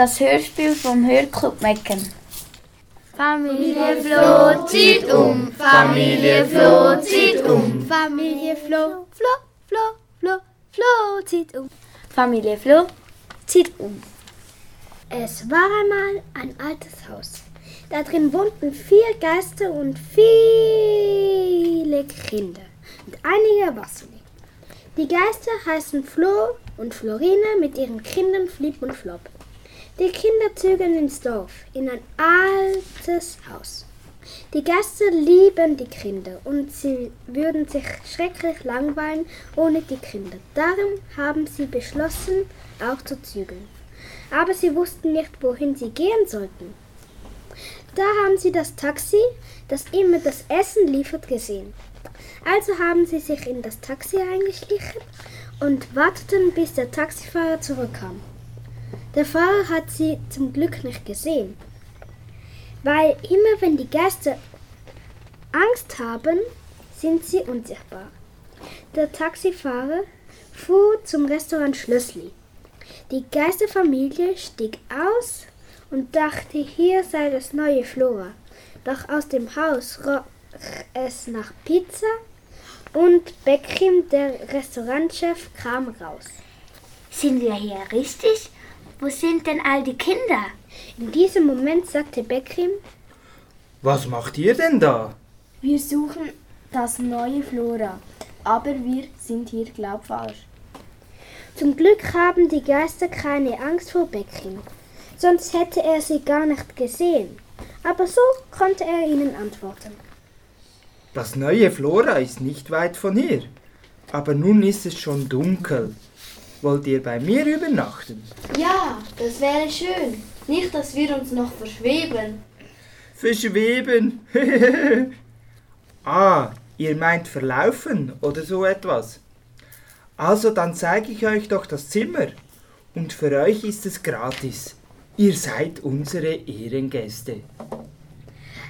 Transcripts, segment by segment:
Das Hörspiel vom Hörclub Mecken. Familie Flo zieht um, Familie Flo zieht um, Familie Flo, Flo, Flo, Flo, Flo zieht um. Familie Flo zieht um. Es war einmal ein altes Haus. Da drin wohnten vier Geister und viele Kinder und einige Erwachsene. Die Geister heißen Flo und Florine mit ihren Kindern Flip und Flop. Die Kinder zögern ins Dorf, in ein altes Haus. Die Geister lieben die Kinder und sie würden sich schrecklich langweilen ohne die Kinder. Darum haben sie beschlossen, auch zu zügeln. Aber sie wussten nicht, wohin sie gehen sollten. Da haben sie das Taxi, das immer das Essen liefert, gesehen. Also haben sie sich in das Taxi eingeschlichen und warteten, bis der Taxifahrer zurückkam. Der Fahrer hat sie zum Glück nicht gesehen, weil immer wenn die Gäste Angst haben, sind sie unsichtbar. Der Taxifahrer fuhr zum Restaurant Schlössli. Die Geisterfamilie stieg aus und dachte, hier sei das neue Flora. Doch aus dem Haus roch es nach Pizza und Beckrim, der Restaurantchef, kam raus. Sind wir hier richtig? Wo sind denn all die Kinder? In diesem Moment sagte Beckrim, Was macht ihr denn da? Wir suchen das neue Flora, aber wir sind hier glaub falsch. Zum Glück haben die Geister keine Angst vor Beckrim, sonst hätte er sie gar nicht gesehen. Aber so konnte er ihnen antworten. Das neue Flora ist nicht weit von hier. Aber nun ist es schon dunkel. Wollt ihr bei mir übernachten? Ja, das wäre schön. Nicht, dass wir uns noch verschweben. Verschweben. ah, ihr meint verlaufen oder so etwas. Also dann zeige ich euch doch das Zimmer. Und für euch ist es gratis. Ihr seid unsere Ehrengäste.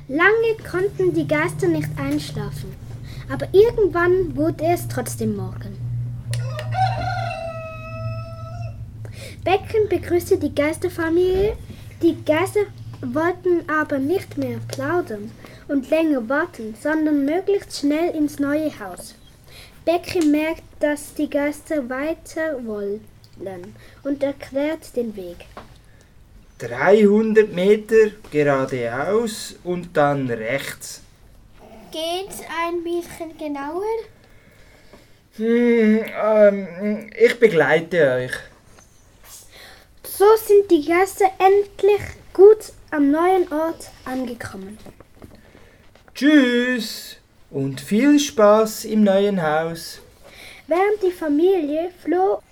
Lange konnten die Geister nicht einschlafen, aber irgendwann wurde es trotzdem Morgen. Becken begrüßte die Geisterfamilie. Die Geister wollten aber nicht mehr plaudern und länger warten, sondern möglichst schnell ins neue Haus. Becken merkt, dass die Geister weiter wollen und erklärt den Weg. 300 Meter geradeaus und dann rechts. Geht's ein bisschen genauer? Hm, ähm, ich begleite euch. So sind die Gäste endlich gut am neuen Ort angekommen. Tschüss und viel Spaß im neuen Haus. Während die Familie Flo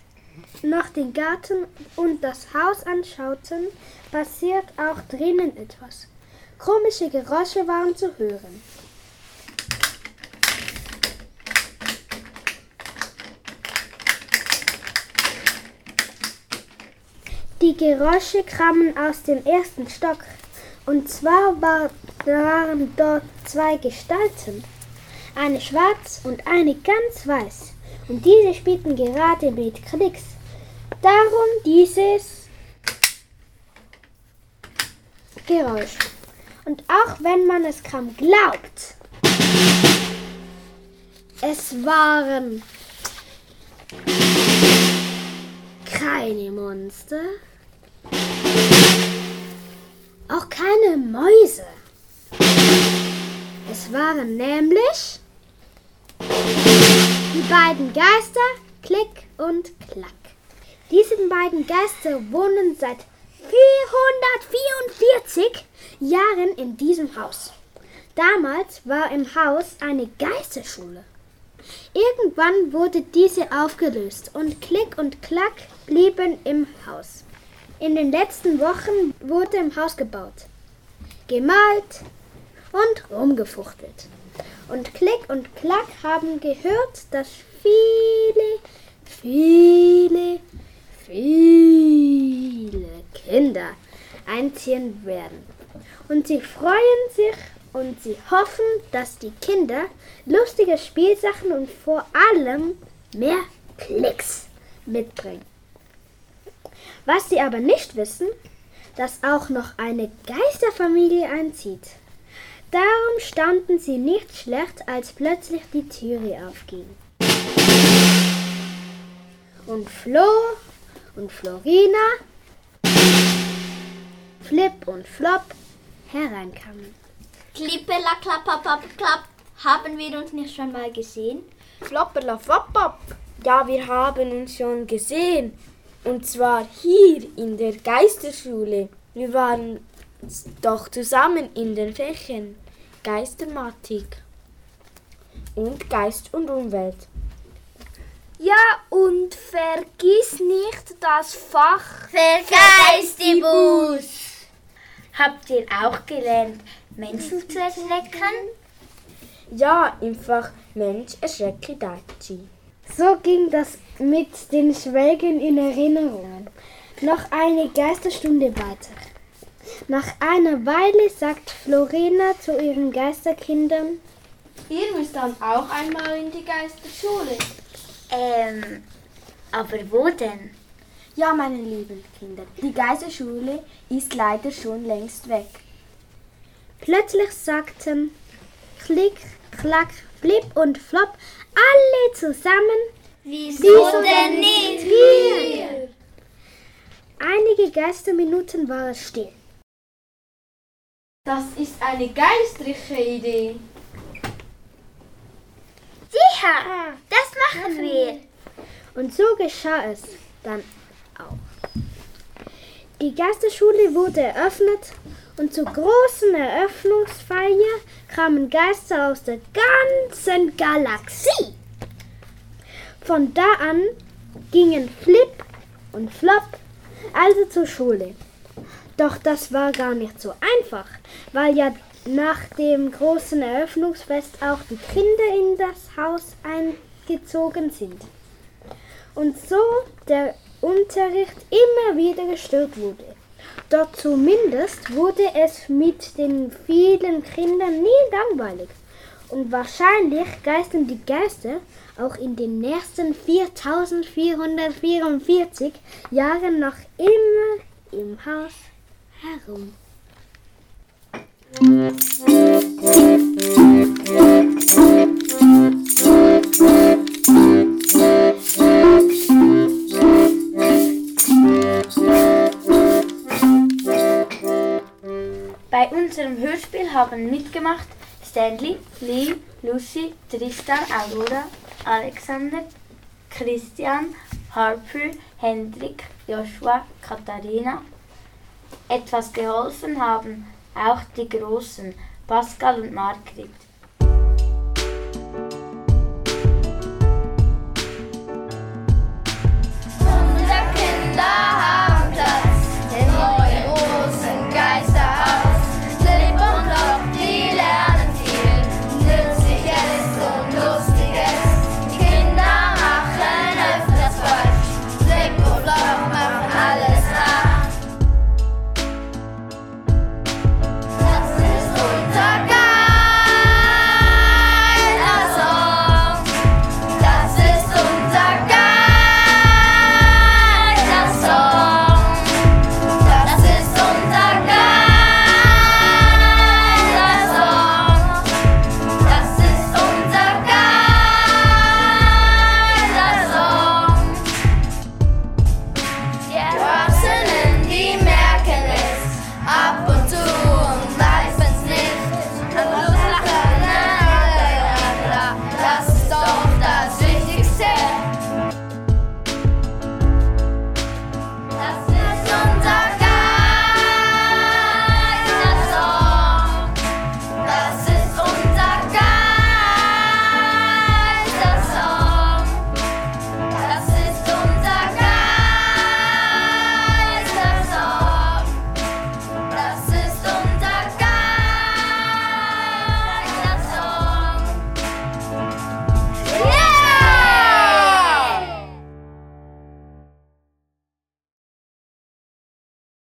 noch den Garten und das Haus anschauten, passiert auch drinnen etwas. Komische Geräusche waren zu hören. Die Geräusche kamen aus dem ersten Stock. Und zwar war, waren dort zwei Gestalten. Eine schwarz und eine ganz weiß. Und diese spielten gerade mit Klicks. Darum dieses Geräusch. Und auch wenn man es kaum glaubt, es waren keine Monster, keine Mäuse. Es waren nämlich die beiden Geister Klick und Klack. Diese beiden Geister wohnen seit 444 Jahren in diesem Haus. Damals war im Haus eine Geisterschule. Irgendwann wurde diese aufgelöst und Klick und Klack blieben im Haus. In den letzten Wochen wurde im Haus gebaut, gemalt und rumgefuchtelt. Und Klick und Klack haben gehört, dass viele, viele, viele Kinder einziehen werden. Und sie freuen sich und sie hoffen, dass die Kinder lustige Spielsachen und vor allem mehr Klicks mitbringen. Was sie aber nicht wissen, dass auch noch eine Geisterfamilie einzieht. Darum staunten sie nicht schlecht, als plötzlich die Türe aufging. Und Flo und Florina, Flip und Flop hereinkamen. Klippela, klappa, klapp, klapp. Haben wir uns nicht schon mal gesehen? Flopperla floppop. Ja, wir haben uns schon gesehen. Und zwar hier in der Geisterschule. Wir waren doch zusammen in den Fächern Geistermatik und Geist und Umwelt. Ja, und vergiss nicht das Fach Vergeistibus. Habt ihr auch gelernt, Menschen zu erschrecken? Ja, im Fach Mensch erschrecke Daichi. So ging das mit den Schwelgen in Erinnerungen. Noch eine Geisterstunde weiter. Nach einer Weile sagt Florina zu ihren Geisterkindern, Ihr müsst dann auch einmal in die Geisterschule. Ähm, aber wo denn? Ja, meine lieben Kinder, die Geisterschule ist leider schon längst weg. Plötzlich sagten Klick, Klack, Flip und Flop alle zusammen, Wieso denn nicht wir? einige Geisterminuten war es still. Das ist eine geistreiche Idee. Sicher, das machen wir. Und so geschah es dann auch. Die Geisterschule wurde eröffnet und zur großen Eröffnungsfeier kamen Geister aus der ganzen Galaxie. Von da an gingen Flip und Flop also zur Schule. Doch das war gar nicht so einfach, weil ja nach dem großen Eröffnungsfest auch die Kinder in das Haus eingezogen sind. Und so der Unterricht immer wieder gestört wurde. Doch zumindest wurde es mit den vielen Kindern nie langweilig. Und wahrscheinlich geistern die Geister auch in den nächsten 4444 Jahren noch immer im Haus herum. Bei unserem Hörspiel haben mitgemacht Stanley, Lee, Lucy, Tristan, Aurora, Alexander, Christian, Harper, Hendrik, Joshua, Katharina. Etwas geholfen haben auch die Großen, Pascal und Margrit.